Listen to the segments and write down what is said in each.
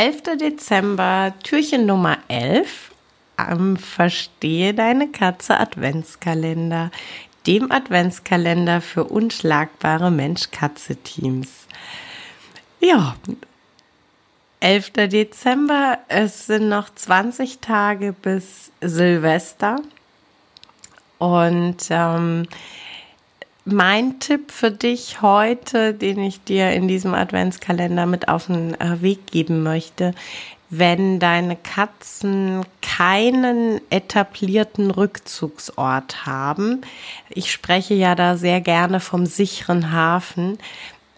11. Dezember, Türchen Nummer 11 am Verstehe deine Katze Adventskalender, dem Adventskalender für unschlagbare Mensch-Katze-Teams. Ja, 11. Dezember, es sind noch 20 Tage bis Silvester und ähm, mein Tipp für dich heute, den ich dir in diesem Adventskalender mit auf den äh, Weg geben möchte, wenn deine Katzen keinen etablierten Rückzugsort haben, ich spreche ja da sehr gerne vom sicheren Hafen,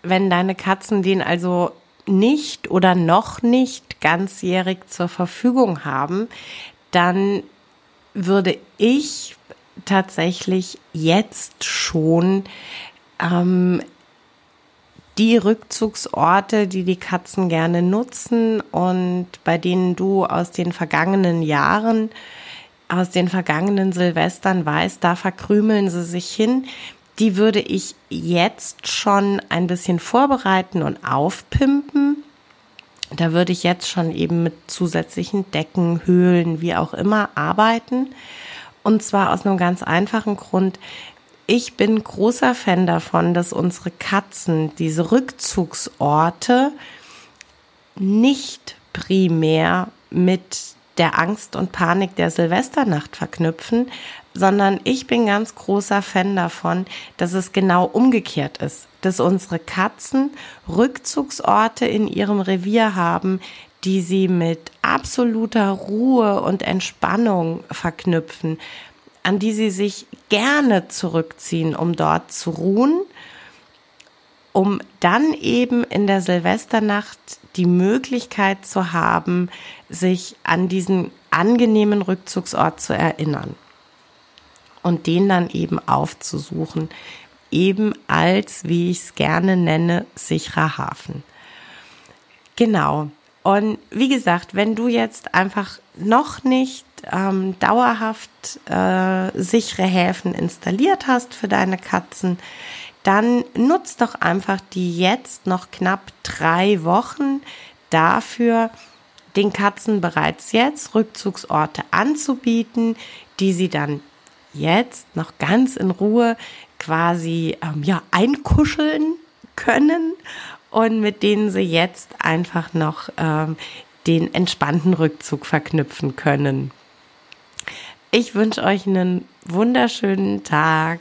wenn deine Katzen den also nicht oder noch nicht ganzjährig zur Verfügung haben, dann würde ich tatsächlich jetzt schon ähm, die Rückzugsorte, die die Katzen gerne nutzen und bei denen du aus den vergangenen Jahren, aus den vergangenen Silvestern weißt, da verkrümeln sie sich hin, die würde ich jetzt schon ein bisschen vorbereiten und aufpimpen. Da würde ich jetzt schon eben mit zusätzlichen Decken, Höhlen, wie auch immer arbeiten. Und zwar aus einem ganz einfachen Grund. Ich bin großer Fan davon, dass unsere Katzen diese Rückzugsorte nicht primär mit der Angst und Panik der Silvesternacht verknüpfen, sondern ich bin ganz großer Fan davon, dass es genau umgekehrt ist, dass unsere Katzen Rückzugsorte in ihrem Revier haben, die sie mit absoluter Ruhe und Entspannung verknüpfen, an die sie sich gerne zurückziehen, um dort zu ruhen, um dann eben in der Silvesternacht die Möglichkeit zu haben, sich an diesen angenehmen Rückzugsort zu erinnern und den dann eben aufzusuchen, eben als, wie ich es gerne nenne, sicherer Hafen. Genau, und wie gesagt, wenn du jetzt einfach noch nicht ähm, dauerhaft äh, sichere Häfen installiert hast für deine Katzen, dann nutzt doch einfach die jetzt noch knapp drei Wochen dafür, den Katzen bereits jetzt Rückzugsorte anzubieten, die sie dann jetzt noch ganz in Ruhe quasi ähm, ja einkuscheln können und mit denen sie jetzt einfach noch ähm, den entspannten Rückzug verknüpfen können. Ich wünsche euch einen wunderschönen Tag.